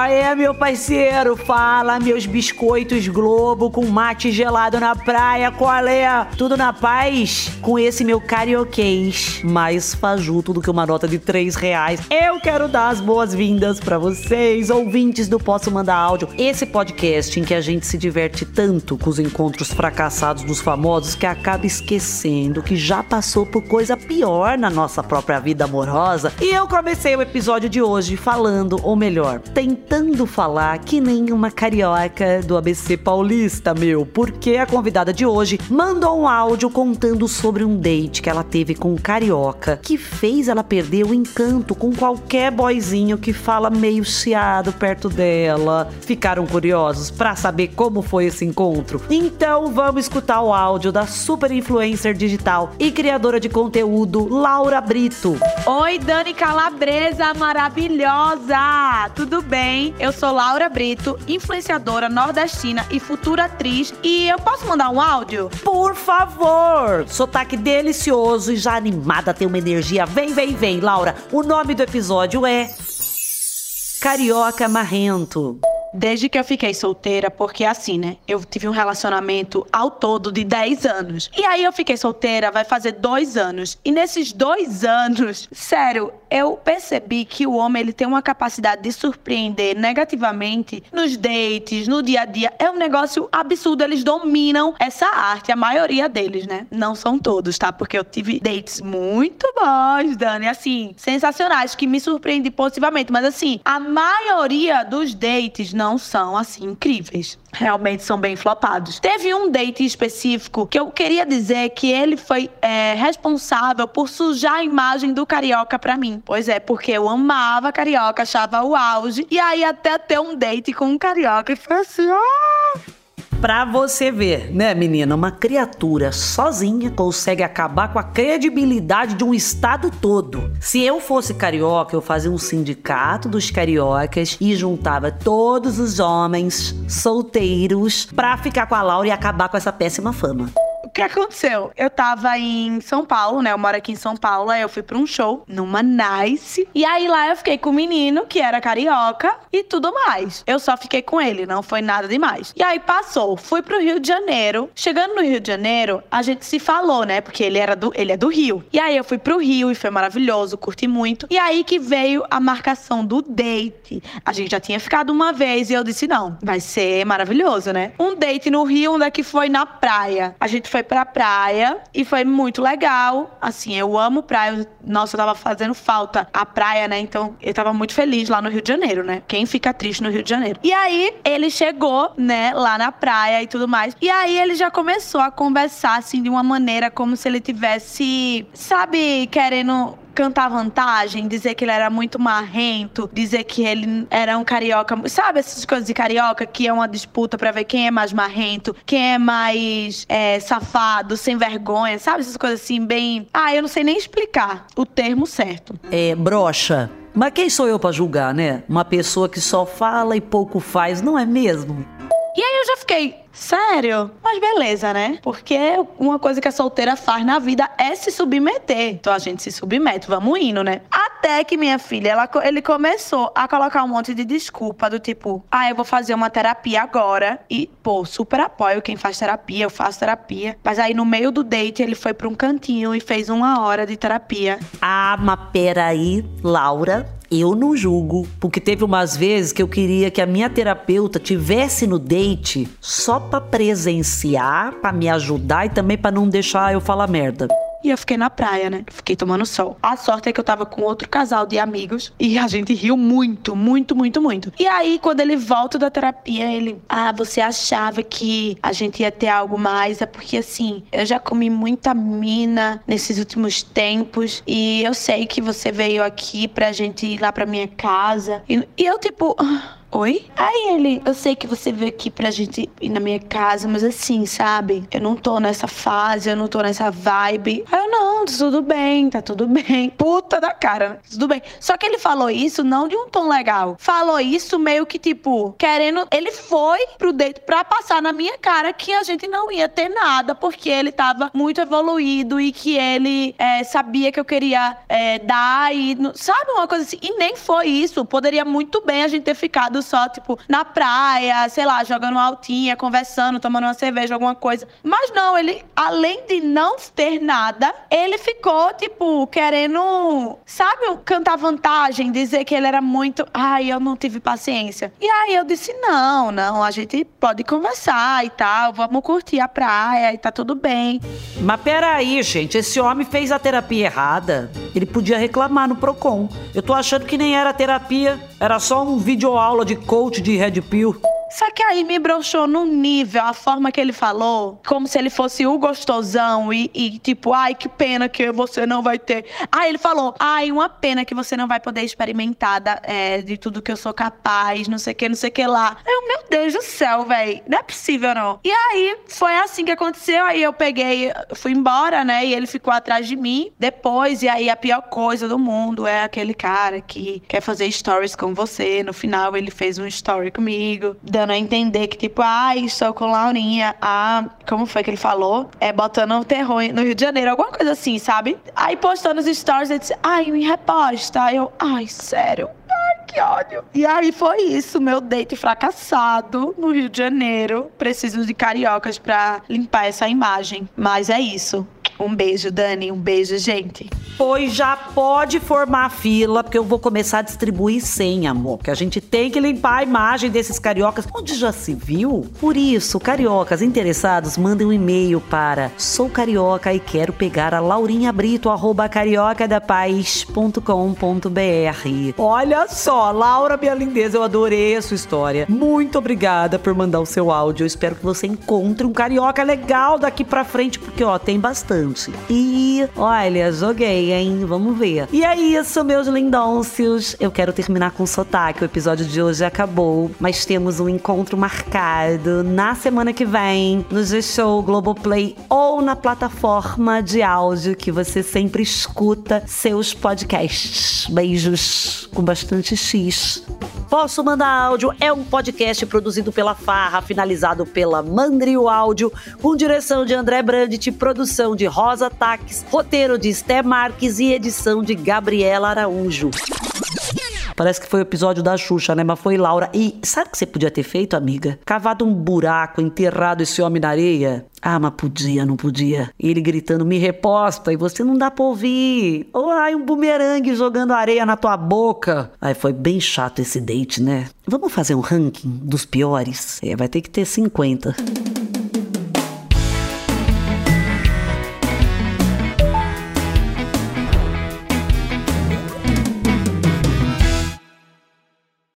Qual é, meu parceiro? Fala, meus biscoitos Globo com mate gelado na praia. Qual é? Tudo na paz? Com esse meu carioquês mais fajuto do que uma nota de 3 reais. Eu quero dar as boas-vindas para vocês, ouvintes do Posso Mandar Áudio. Esse podcast em que a gente se diverte tanto com os encontros fracassados dos famosos que acaba esquecendo que já passou por coisa pior na nossa própria vida amorosa. E eu comecei o episódio de hoje falando, ou melhor, tentando falar que nem uma carioca do ABC paulista, meu, porque a convidada de hoje mandou um áudio contando sobre um date que ela teve com um carioca que fez ela perder o encanto com qualquer boyzinho que fala meio chiado perto dela. Ficaram curiosos para saber como foi esse encontro? Então vamos escutar o áudio da super influencer digital e criadora de conteúdo Laura Brito. Oi, Dani Calabresa maravilhosa! Tudo bem? Eu sou Laura Brito, influenciadora nordestina e futura atriz. E eu posso mandar um áudio? Por favor! Sotaque delicioso e já animada, tem uma energia. Vem, vem, vem, Laura. O nome do episódio é. Carioca Marrento. Desde que eu fiquei solteira, porque assim, né? Eu tive um relacionamento ao todo de 10 anos. E aí eu fiquei solteira, vai fazer dois anos. E nesses dois anos, sério, eu percebi que o homem ele tem uma capacidade de surpreender negativamente nos dates, no dia a dia. É um negócio absurdo. Eles dominam essa arte, a maioria deles, né? Não são todos, tá? Porque eu tive dates muito bons, Dani, assim, sensacionais, que me surpreendem positivamente. Mas assim, a maioria dos dates não são assim incríveis. Realmente são bem flopados. Teve um date específico que eu queria dizer que ele foi é, responsável por sujar a imagem do carioca para mim. Pois é, porque eu amava carioca, achava o auge. E aí até ter um date com um carioca e foi assim, ah! Pra você ver, né, menina? Uma criatura sozinha consegue acabar com a credibilidade de um estado todo. Se eu fosse carioca, eu fazia um sindicato dos cariocas e juntava todos os homens solteiros pra ficar com a Laura e acabar com essa péssima fama. O que aconteceu? Eu tava em São Paulo, né? Eu moro aqui em São Paulo. Aí eu fui pra um show numa Nice. E aí lá eu fiquei com um menino que era carioca e tudo mais. Eu só fiquei com ele, não foi nada demais. E aí passou, fui pro Rio de Janeiro. Chegando no Rio de Janeiro, a gente se falou, né? Porque ele era do, ele é do Rio. E aí eu fui pro Rio e foi maravilhoso, curti muito. E aí que veio a marcação do date. A gente já tinha ficado uma vez e eu disse: não, vai ser maravilhoso, né? Um date no Rio, onde é que foi na praia. A gente foi pra praia e foi muito legal. Assim, eu amo praia. Nossa, eu tava fazendo falta a praia, né? Então eu tava muito feliz lá no Rio de Janeiro, né? Quem fica triste no Rio de Janeiro? E aí ele chegou, né, lá na praia e tudo mais. E aí ele já começou a conversar, assim, de uma maneira como se ele tivesse, sabe, querendo cantar vantagem, dizer que ele era muito marrento, dizer que ele era um carioca. Sabe essas coisas de carioca que é uma disputa para ver quem é mais marrento, quem é mais é, safado, sem vergonha, sabe essas coisas assim, bem. Ah, eu não sei nem explicar o termo certo. É, brocha. Mas quem sou eu pra julgar, né? Uma pessoa que só fala e pouco faz, não é mesmo? E aí eu já fiquei, sério? Mas beleza, né? Porque uma coisa que a solteira faz na vida é se submeter. Então a gente se submete, vamos indo, né? Até que minha filha, ela, ele começou a colocar um monte de desculpa do tipo, ah, eu vou fazer uma terapia agora. E, pô, super apoio quem faz terapia, eu faço terapia. Mas aí no meio do date ele foi pra um cantinho e fez uma hora de terapia. Ah, mas peraí, Laura. Eu não julgo, porque teve umas vezes que eu queria que a minha terapeuta tivesse no date só para presenciar, para me ajudar e também para não deixar eu falar merda. E eu fiquei na praia, né? Fiquei tomando sol. A sorte é que eu tava com outro casal de amigos e a gente riu muito, muito, muito, muito. E aí, quando ele volta da terapia, ele, ah, você achava que a gente ia ter algo mais? É porque assim, eu já comi muita mina nesses últimos tempos e eu sei que você veio aqui pra gente ir lá pra minha casa. E, e eu, tipo. Oi? Aí ele, eu sei que você veio aqui pra gente ir na minha casa, mas assim, sabe? Eu não tô nessa fase, eu não tô nessa vibe. Aí eu, não, tudo bem, tá tudo bem. Puta da cara, né? tudo bem. Só que ele falou isso não de um tom legal. Falou isso meio que, tipo, querendo. Ele foi pro date pra passar na minha cara que a gente não ia ter nada, porque ele tava muito evoluído e que ele é, sabia que eu queria é, dar e. Sabe uma coisa assim? E nem foi isso. Poderia muito bem a gente ter ficado só, tipo, na praia, sei lá, jogando altinha, conversando, tomando uma cerveja, alguma coisa. Mas não, ele, além de não ter nada, ele ficou, tipo, querendo, sabe, cantar vantagem, dizer que ele era muito. Ai, eu não tive paciência. E aí eu disse: não, não, a gente pode conversar e tal, vamos curtir a praia e tá tudo bem. Mas peraí, gente, esse homem fez a terapia errada. Ele podia reclamar no Procon. Eu tô achando que nem era terapia, era só um vídeo aula de coach de Red Pill. Só que aí me broxou num nível, a forma que ele falou, como se ele fosse o gostosão e, e, tipo, ai, que pena que você não vai ter. Aí ele falou, ai, uma pena que você não vai poder experimentar da, é, de tudo que eu sou capaz, não sei o que, não sei o que lá. Eu, meu Deus do céu, velho, não é possível não. E aí foi assim que aconteceu, aí eu peguei, fui embora, né, e ele ficou atrás de mim depois, e aí a pior coisa do mundo é aquele cara que quer fazer stories com você. No final ele fez um story comigo, dando a entender que, tipo, ah, estou com Laurinha, ah, como foi que ele falou? É botando o terror no Rio de Janeiro, alguma coisa assim, sabe? Aí postando os stories, ele disse, ai, me reposta. Eu, ai, sério. Ai, que ódio. E aí foi isso, meu date fracassado no Rio de Janeiro. Preciso de cariocas pra limpar essa imagem. Mas é isso. Um beijo, Dani. Um beijo, gente. Pois já pode formar fila, porque eu vou começar a distribuir senha, amor. Porque a gente tem que limpar a imagem desses cariocas. Onde já se viu? Por isso, cariocas interessados, mandem um e-mail para sou carioca e quero pegar a Laurinha Brito, arroba cariocadapaz.com.br. Olha só, Laura, minha lindeza, eu adorei a sua história. Muito obrigada por mandar o seu áudio. Eu espero que você encontre um carioca legal daqui pra frente, porque ó, tem bastante. E olha, joguei, hein? Vamos ver. E é isso, meus lindôncios. Eu quero terminar com sotaque. O episódio de hoje acabou, mas temos um encontro marcado na semana que vem no G-Show Globoplay ou na plataforma de áudio que você sempre escuta seus podcasts. Beijos com bastante X. Posso Mandar Áudio é um podcast produzido pela Farra, finalizado pela Mandrio Áudio, com direção de André Brandt, produção de Rosa Taques, roteiro de Esté Marques e edição de Gabriela Araújo. Parece que foi o episódio da Xuxa, né? Mas foi Laura. E sabe o que você podia ter feito, amiga? Cavado um buraco, enterrado esse homem na areia. Ah, mas podia, não podia. E ele gritando, me reposta, e você não dá pra ouvir. Ou ai, um bumerangue jogando areia na tua boca. Ai, foi bem chato esse date, né? Vamos fazer um ranking dos piores? É, vai ter que ter 50.